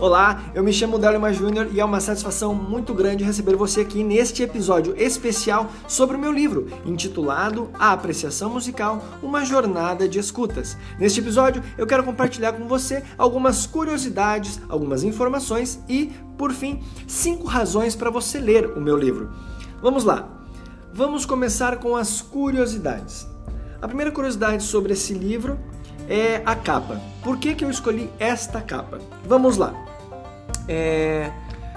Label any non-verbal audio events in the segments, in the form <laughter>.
Olá, eu me chamo Delma Júnior e é uma satisfação muito grande receber você aqui neste episódio especial sobre o meu livro, intitulado A Apreciação Musical Uma Jornada de Escutas. Neste episódio, eu quero compartilhar com você algumas curiosidades, algumas informações e, por fim, cinco razões para você ler o meu livro. Vamos lá! Vamos começar com as curiosidades. A primeira curiosidade sobre esse livro é a capa. Por que, que eu escolhi esta capa? Vamos lá! É...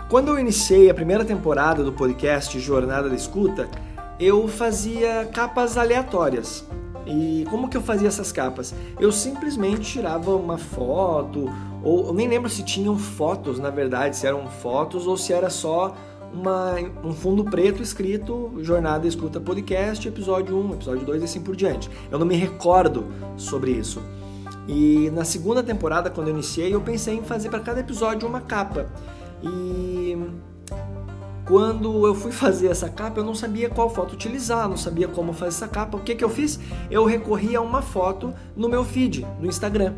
Quando eu iniciei a primeira temporada do podcast Jornada da Escuta, eu fazia capas aleatórias. E como que eu fazia essas capas? Eu simplesmente tirava uma foto, ou eu nem lembro se tinham fotos, na verdade, se eram fotos ou se era só uma, um fundo preto escrito Jornada Escuta Podcast, episódio 1, episódio 2 e assim por diante. Eu não me recordo sobre isso. E na segunda temporada, quando eu iniciei, eu pensei em fazer para cada episódio uma capa. E quando eu fui <laughs> fazer essa capa, eu não sabia qual foto utilizar, não sabia como fazer essa capa. O que, que eu fiz? Eu recorri a uma foto no meu feed, no Instagram.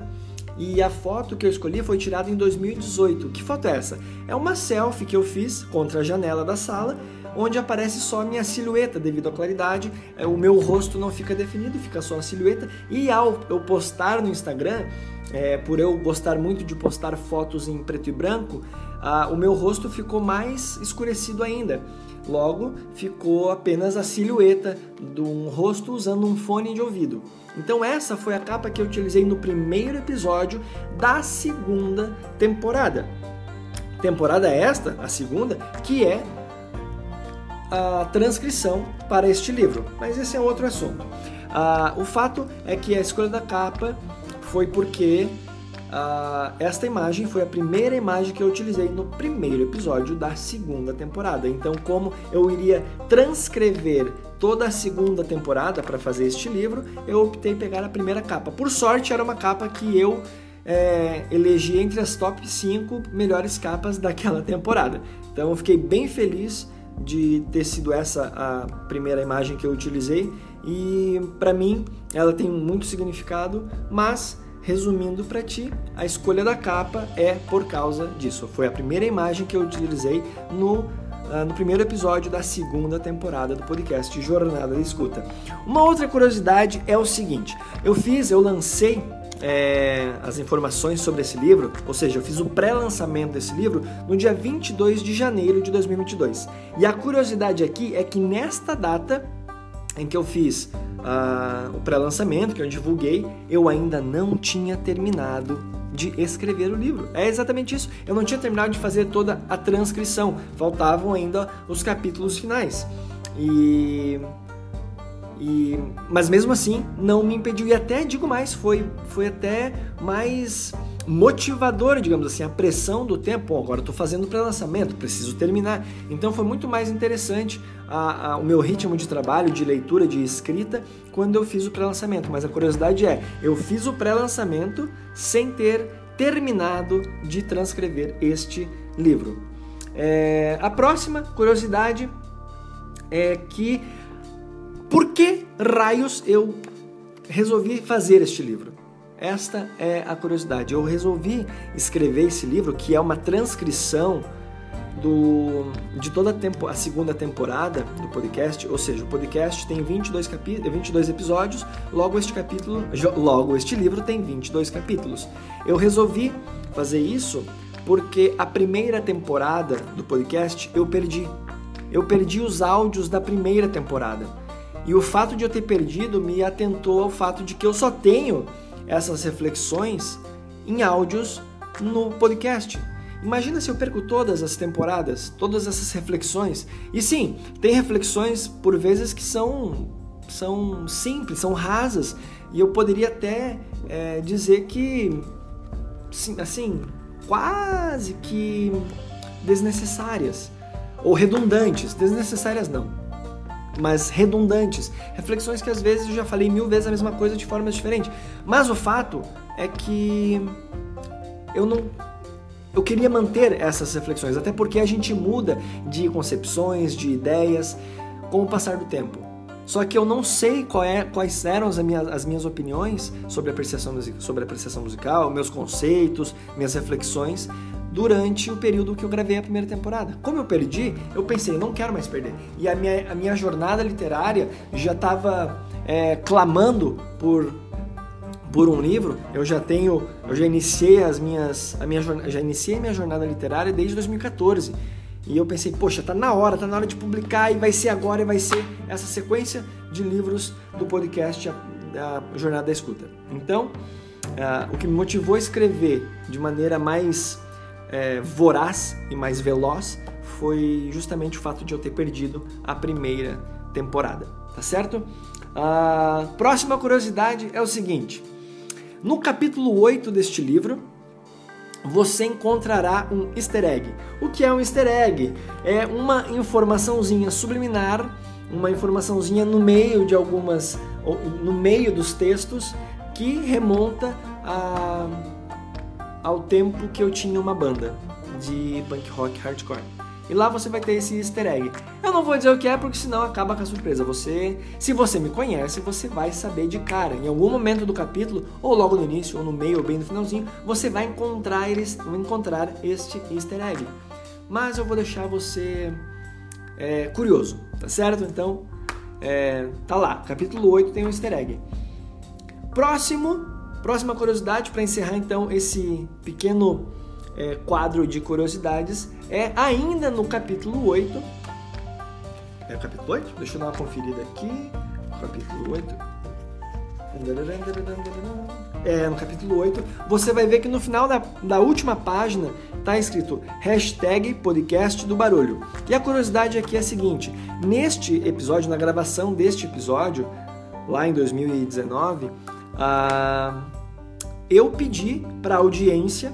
E a foto que eu escolhi foi tirada em 2018. Que foto é essa? É uma selfie que eu fiz contra a janela da sala onde aparece só a minha silhueta devido à claridade, é, o meu rosto não fica definido, fica só a silhueta. E ao eu postar no Instagram, é, por eu gostar muito de postar fotos em preto e branco, o meu rosto ficou mais escurecido ainda. Logo, ficou apenas a silhueta de um rosto usando um fone de ouvido. Então, essa foi a capa que eu utilizei no primeiro episódio da segunda temporada. Temporada esta, a segunda, que é a transcrição para este livro, mas esse é outro assunto. Ah, o fato é que a escolha da capa foi porque ah, esta imagem foi a primeira imagem que eu utilizei no primeiro episódio da segunda temporada. Então, como eu iria transcrever toda a segunda temporada para fazer este livro, eu optei pegar a primeira capa. Por sorte, era uma capa que eu é, elegi entre as top 5 melhores capas daquela <laughs> temporada. Então, eu fiquei bem feliz de ter sido essa a primeira imagem que eu utilizei e para mim ela tem muito significado, mas resumindo para ti, a escolha da capa é por causa disso. Foi a primeira imagem que eu utilizei no uh, no primeiro episódio da segunda temporada do podcast Jornada da Escuta. Uma outra curiosidade é o seguinte: eu fiz, eu lancei é, as informações sobre esse livro, ou seja, eu fiz o pré-lançamento desse livro no dia 22 de janeiro de 2022. E a curiosidade aqui é que nesta data em que eu fiz uh, o pré-lançamento, que eu divulguei, eu ainda não tinha terminado de escrever o livro. É exatamente isso. Eu não tinha terminado de fazer toda a transcrição, faltavam ainda os capítulos finais. E e, mas mesmo assim, não me impediu. E até, digo mais, foi, foi até mais motivador, digamos assim, a pressão do tempo. Agora estou fazendo pré-lançamento, preciso terminar. Então foi muito mais interessante a, a, o meu ritmo de trabalho, de leitura, de escrita, quando eu fiz o pré-lançamento. Mas a curiosidade é, eu fiz o pré-lançamento sem ter terminado de transcrever este livro. É, a próxima curiosidade é que por que raios eu resolvi fazer este livro? Esta é a curiosidade. Eu resolvi escrever esse livro, que é uma transcrição do, de toda a, tempo, a segunda temporada do podcast, ou seja, o podcast tem 22, capi 22 episódios, logo este capítulo, logo este livro tem 22 capítulos. Eu resolvi fazer isso porque a primeira temporada do podcast eu perdi. Eu perdi os áudios da primeira temporada. E o fato de eu ter perdido me atentou ao fato de que eu só tenho essas reflexões em áudios no podcast. Imagina se eu perco todas as temporadas, todas essas reflexões. E sim, tem reflexões por vezes que são, são simples, são rasas. E eu poderia até é, dizer que, assim, quase que desnecessárias. Ou redundantes. Desnecessárias não mas redundantes. Reflexões que às vezes eu já falei mil vezes a mesma coisa de formas diferentes. Mas o fato é que eu não. Eu queria manter essas reflexões, até porque a gente muda de concepções, de ideias com o passar do tempo. Só que eu não sei é, quais eram as minhas, as minhas opiniões sobre a, apreciação, sobre a apreciação musical, meus conceitos, minhas reflexões durante o período que eu gravei a primeira temporada. Como eu perdi, eu pensei, não quero mais perder. E a minha, a minha jornada literária já estava é, clamando por por um livro, eu já tenho, eu já iniciei as minhas, a minha já iniciei minha jornada literária desde 2014. E eu pensei, poxa, tá na hora, tá na hora de publicar e vai ser agora e vai ser essa sequência de livros do podcast a, a Jornada da Escuta. Então, uh, o que me motivou a escrever de maneira mais é, voraz e mais veloz foi justamente o fato de eu ter perdido a primeira temporada, tá certo? A próxima curiosidade é o seguinte: no capítulo 8 deste livro, você encontrará um easter egg. O que é um easter egg? É uma informaçãozinha subliminar, uma informaçãozinha no meio de algumas, no meio dos textos que remonta a, ao tempo que eu tinha uma banda de punk rock hardcore. E lá você vai ter esse easter egg. Eu não vou dizer o que é porque senão acaba com a surpresa. Você, se você me conhece, você vai saber de cara. Em algum momento do capítulo, ou logo no início, ou no meio, ou bem no finalzinho, você vai encontrar, eles, encontrar este easter egg. Mas eu vou deixar você é, curioso, tá certo? Então, é, tá lá. Capítulo 8 tem um easter egg. Próximo, próxima curiosidade para encerrar então esse pequeno é, quadro de curiosidades é ainda no capítulo 8. É o capítulo 8? Deixa eu dar uma conferida aqui. Capítulo 8. É, no capítulo 8, você vai ver que no final da, da última página está escrito hashtag podcast do barulho. E a curiosidade aqui é a seguinte: neste episódio, na gravação deste episódio, lá em 2019, ah, eu pedi para a audiência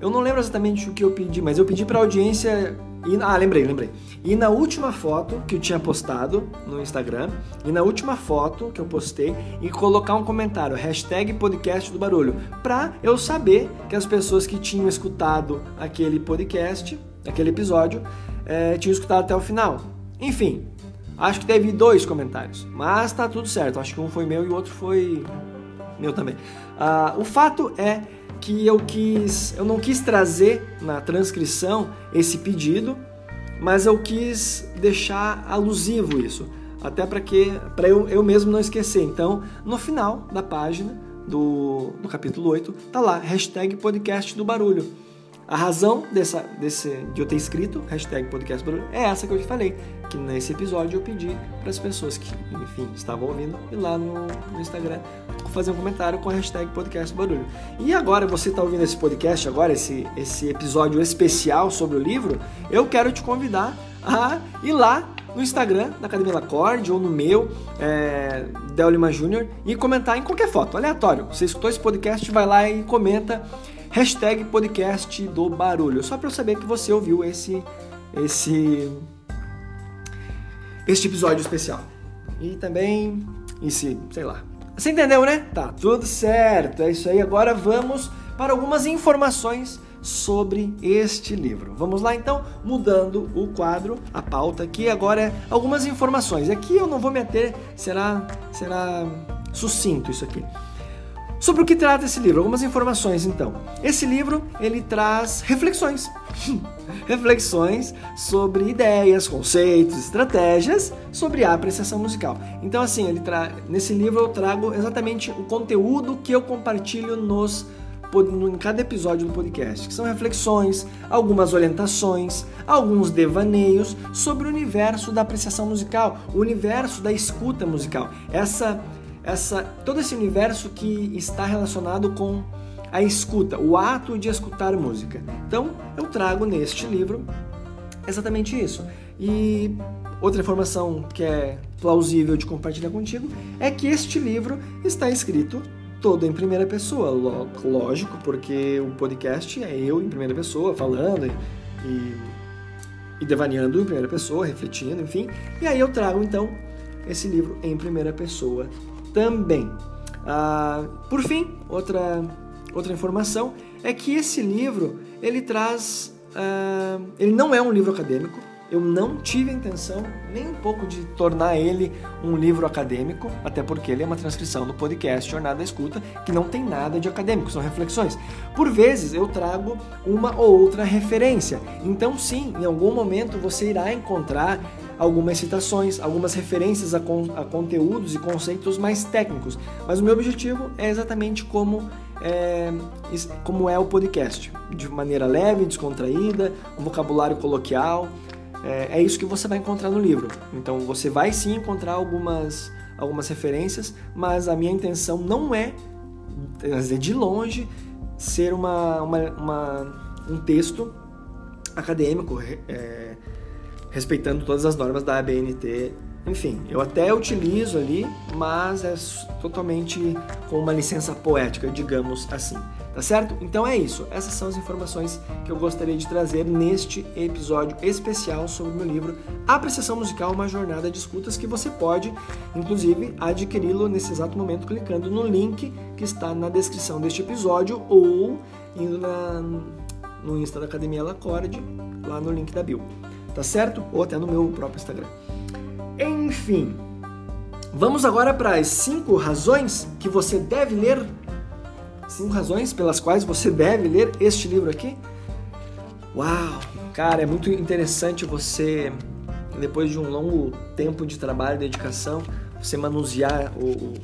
eu não lembro exatamente o que eu pedi, mas eu pedi para a audiência. Ir... Ah, lembrei, lembrei. E na última foto que eu tinha postado no Instagram, e na última foto que eu postei, e colocar um comentário, hashtag podcast do barulho, para eu saber que as pessoas que tinham escutado aquele podcast, aquele episódio, é, tinham escutado até o final. Enfim, acho que teve dois comentários, mas tá tudo certo. Acho que um foi meu e o outro foi meu também. Ah, o fato é que eu quis, eu não quis trazer na transcrição esse pedido, mas eu quis deixar alusivo isso, até para que para eu, eu mesmo não esquecer. Então, no final da página do, do capítulo 8, tá lá, hashtag podcast do barulho. A razão dessa, desse, de eu ter escrito hashtag podcast é essa que eu te falei, que nesse episódio eu pedi para as pessoas que, enfim, estavam ouvindo ir lá no, no Instagram fazer um comentário com a hashtag podcast barulho. E agora, você está ouvindo esse podcast agora, esse, esse episódio especial sobre o livro, eu quero te convidar a ir lá no Instagram da Academia Lacorde ou no meu, é, Del Lima Júnior, e comentar em qualquer foto, aleatório. Você escutou esse podcast, vai lá e comenta hashtag podcast do barulho, só para eu saber que você ouviu esse, esse, este episódio especial. E também, esse, sei lá, você entendeu, né? Tá tudo certo. É isso aí. Agora vamos para algumas informações sobre este livro. Vamos lá então, mudando o quadro, a pauta aqui agora é algumas informações. Aqui eu não vou meter, será será sucinto isso aqui. Sobre o que trata esse livro? Algumas informações então. Esse livro ele traz reflexões. <laughs> reflexões sobre ideias, conceitos, estratégias sobre a apreciação musical. Então assim, ele tra... nesse livro eu trago exatamente o conteúdo que eu compartilho nos em cada episódio do podcast, que são reflexões, algumas orientações, alguns devaneios sobre o universo da apreciação musical, o universo da escuta musical. Essa essa todo esse universo que está relacionado com a escuta, o ato de escutar música. Então, eu trago neste livro exatamente isso. E outra informação que é plausível de compartilhar contigo é que este livro está escrito todo em primeira pessoa, lógico, porque o podcast é eu em primeira pessoa falando e, e devaneando em primeira pessoa, refletindo, enfim. E aí eu trago então esse livro em primeira pessoa também. Ah, por fim, outra, outra informação é que esse livro ele traz, ah, ele não é um livro acadêmico, eu não tive a intenção nem um pouco de tornar ele um livro acadêmico, até porque ele é uma transcrição do podcast Jornada da Escuta, que não tem nada de acadêmico, são reflexões. Por vezes eu trago uma ou outra referência, então sim, em algum momento você irá encontrar algumas citações, algumas referências a, con a conteúdos e conceitos mais técnicos, mas o meu objetivo é exatamente como é, como é o podcast, de maneira leve, descontraída, um vocabulário coloquial. É, é, isso que você vai encontrar no livro. Então você vai sim encontrar algumas, algumas referências, mas a minha intenção não é, de longe, ser uma, uma, uma um texto acadêmico, é, respeitando todas as normas da ABNT enfim, eu até utilizo ali, mas é totalmente com uma licença poética, digamos assim. Tá certo? Então é isso. Essas são as informações que eu gostaria de trazer neste episódio especial sobre o meu livro Apreciação Musical, uma jornada de escutas que você pode, inclusive, adquiri-lo nesse exato momento clicando no link que está na descrição deste episódio ou indo na, no Insta da Academia Lacorde, lá no link da bio. Tá certo? Ou até no meu próprio Instagram. Enfim, vamos agora para as cinco razões que você deve ler. Cinco razões pelas quais você deve ler este livro aqui. Uau, cara, é muito interessante você, depois de um longo tempo de trabalho e dedicação, você manusear o, o,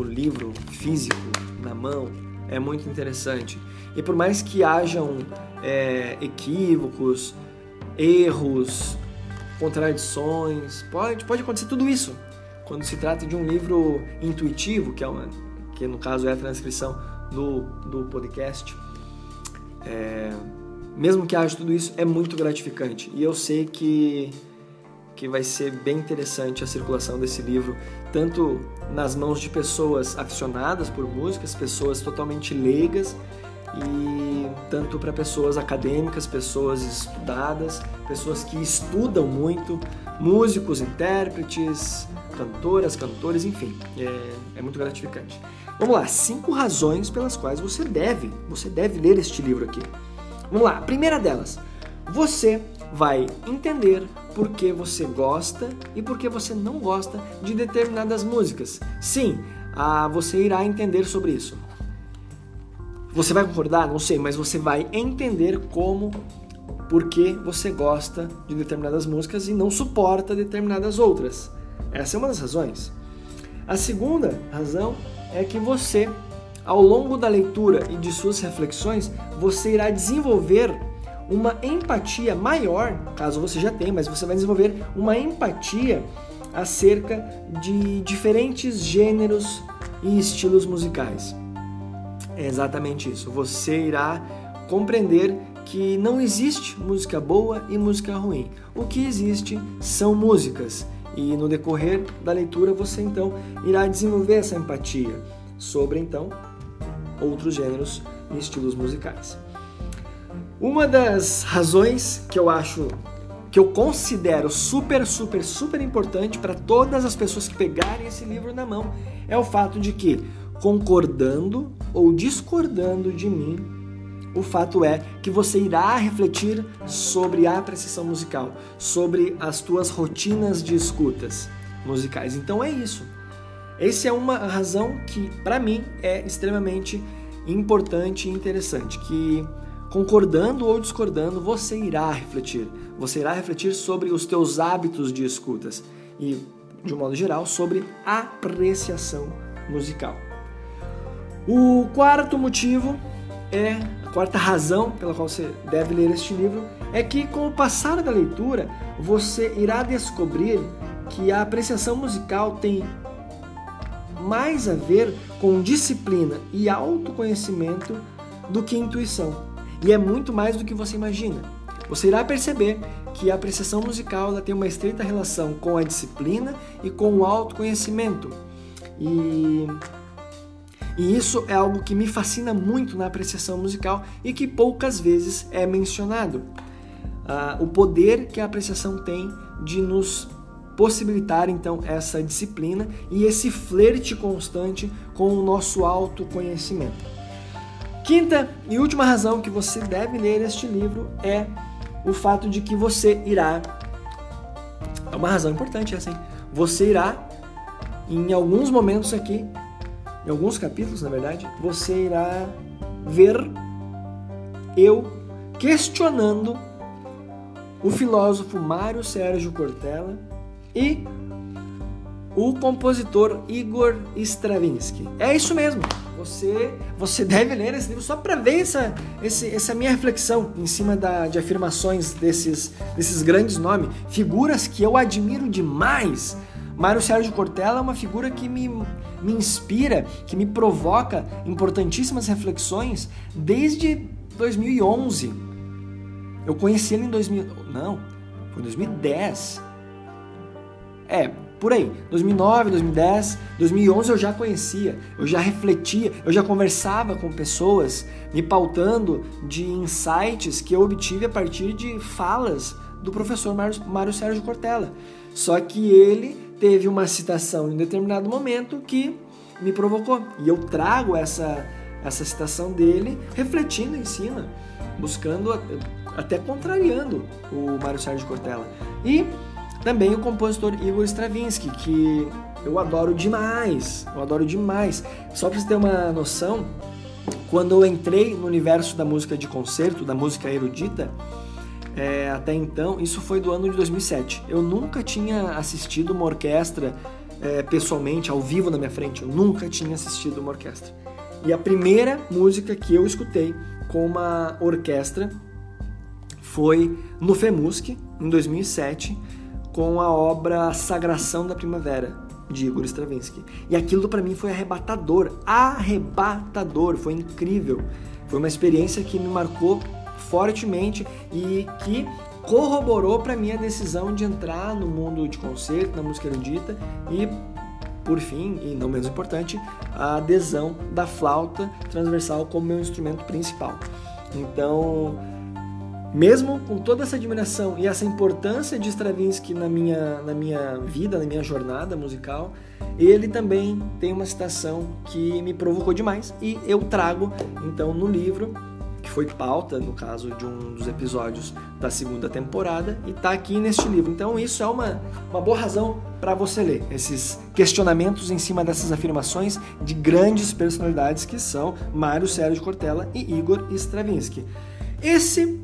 o livro físico na mão. É muito interessante. E por mais que hajam é, equívocos, erros, contradições, pode, pode acontecer tudo isso. Quando se trata de um livro intuitivo, que, é uma, que no caso é a transcrição do, do podcast, é, mesmo que haja tudo isso, é muito gratificante. E eu sei que, que vai ser bem interessante a circulação desse livro, tanto nas mãos de pessoas aficionadas por músicas, pessoas totalmente leigas, e tanto para pessoas acadêmicas, pessoas estudadas, pessoas que estudam muito, músicos, intérpretes, cantoras, cantores, enfim, é, é muito gratificante. Vamos lá, cinco razões pelas quais você deve, você deve ler este livro aqui. Vamos lá, a primeira delas, você vai entender por que você gosta e por que você não gosta de determinadas músicas. Sim, ah, você irá entender sobre isso. Você vai concordar? Não sei, mas você vai entender como, por que você gosta de determinadas músicas e não suporta determinadas outras. Essa é uma das razões. A segunda razão é que você, ao longo da leitura e de suas reflexões, você irá desenvolver uma empatia maior, caso você já tenha, mas você vai desenvolver uma empatia acerca de diferentes gêneros e estilos musicais. É exatamente isso. Você irá compreender que não existe música boa e música ruim. O que existe são músicas. E no decorrer da leitura você então irá desenvolver essa empatia sobre então outros gêneros e estilos musicais. Uma das razões que eu acho que eu considero super, super, super importante para todas as pessoas que pegarem esse livro na mão é o fato de que concordando ou discordando de mim, o fato é que você irá refletir sobre a apreciação musical, sobre as tuas rotinas de escutas musicais. Então é isso. Essa é uma razão que para mim é extremamente importante e interessante, que concordando ou discordando, você irá refletir. Você irá refletir sobre os teus hábitos de escutas e, de um modo geral, sobre apreciação musical. O quarto motivo é a quarta razão pela qual você deve ler este livro é que com o passar da leitura você irá descobrir que a apreciação musical tem mais a ver com disciplina e autoconhecimento do que intuição. E é muito mais do que você imagina. Você irá perceber que a apreciação musical tem uma estreita relação com a disciplina e com o autoconhecimento. E e isso é algo que me fascina muito na apreciação musical e que poucas vezes é mencionado. Uh, o poder que a apreciação tem de nos possibilitar então essa disciplina e esse flerte constante com o nosso autoconhecimento. Quinta e última razão que você deve ler este livro é o fato de que você irá uma razão importante essa, hein? Você irá, em alguns momentos aqui, em alguns capítulos, na verdade, você irá ver eu questionando o filósofo Mário Sérgio Cortella e o compositor Igor Stravinsky. É isso mesmo. Você, você deve ler esse livro só para ver essa, esse, essa minha reflexão em cima da, de afirmações desses, desses grandes nomes, figuras que eu admiro demais. Mário Sérgio Cortella é uma figura que me, me inspira, que me provoca importantíssimas reflexões desde 2011. Eu conheci ele em 2000, não, foi 2010. É, por aí. 2009, 2010, 2011 eu já conhecia, eu já refletia, eu já conversava com pessoas me pautando de insights que eu obtive a partir de falas do professor Mário Sérgio Cortella. Só que ele teve uma citação em determinado momento que me provocou. E eu trago essa, essa citação dele refletindo em cima, buscando, até contrariando o Mário Sérgio Cortella. E também o compositor Igor Stravinsky, que eu adoro demais, eu adoro demais. Só para você ter uma noção, quando eu entrei no universo da música de concerto, da música erudita, é, até então, isso foi do ano de 2007. Eu nunca tinha assistido uma orquestra é, pessoalmente, ao vivo na minha frente. Eu nunca tinha assistido uma orquestra. E a primeira música que eu escutei com uma orquestra foi no FEMUSC, em 2007 com a obra Sagração da Primavera, de Igor Stravinsky. E aquilo para mim foi arrebatador, arrebatador, foi incrível. Foi uma experiência que me marcou fortemente e que corroborou para minha decisão de entrar no mundo de concerto, na música erudita e por fim, e não menos importante, a adesão da flauta transversal como meu instrumento principal. Então, mesmo com toda essa admiração e essa importância de Stravinsky na minha, na minha vida, na minha jornada musical, ele também tem uma citação que me provocou demais e eu trago então no livro, que foi pauta no caso de um dos episódios da segunda temporada e está aqui neste livro. Então isso é uma, uma boa razão para você ler esses questionamentos em cima dessas afirmações de grandes personalidades que são Mário Sérgio Cortella e Igor Stravinsky. Esse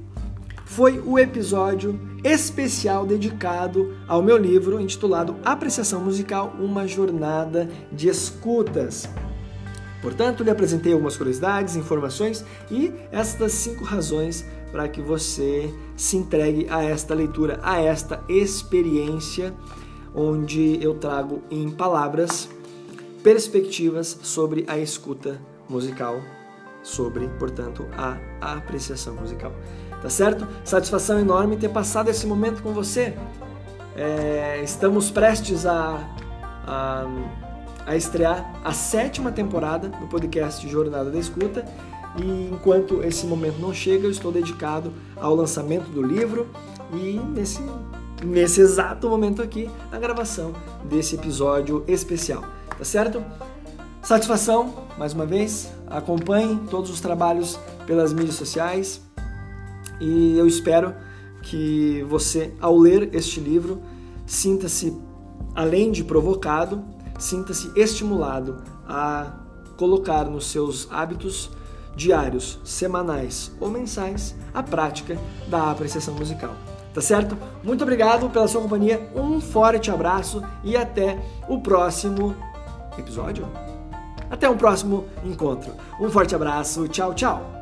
foi o episódio especial dedicado ao meu livro intitulado Apreciação Musical Uma Jornada de Escutas. Portanto, lhe apresentei algumas curiosidades, informações e estas cinco razões para que você se entregue a esta leitura, a esta experiência, onde eu trago em palavras perspectivas sobre a escuta musical, sobre, portanto, a apreciação musical tá certo? Satisfação enorme ter passado esse momento com você. É, estamos prestes a, a, a, estrear a sétima temporada do podcast Jornada da Escuta. E enquanto esse momento não chega, eu estou dedicado ao lançamento do livro. E nesse, nesse exato momento aqui, a gravação desse episódio especial, tá certo? Satisfação, mais uma vez, acompanhe todos os trabalhos pelas mídias sociais, e eu espero que você, ao ler este livro, sinta-se, além de provocado, sinta-se estimulado a colocar nos seus hábitos diários, semanais ou mensais a prática da apreciação musical. Tá certo? Muito obrigado pela sua companhia, um forte abraço e até o próximo episódio. Até o próximo encontro. Um forte abraço, tchau, tchau!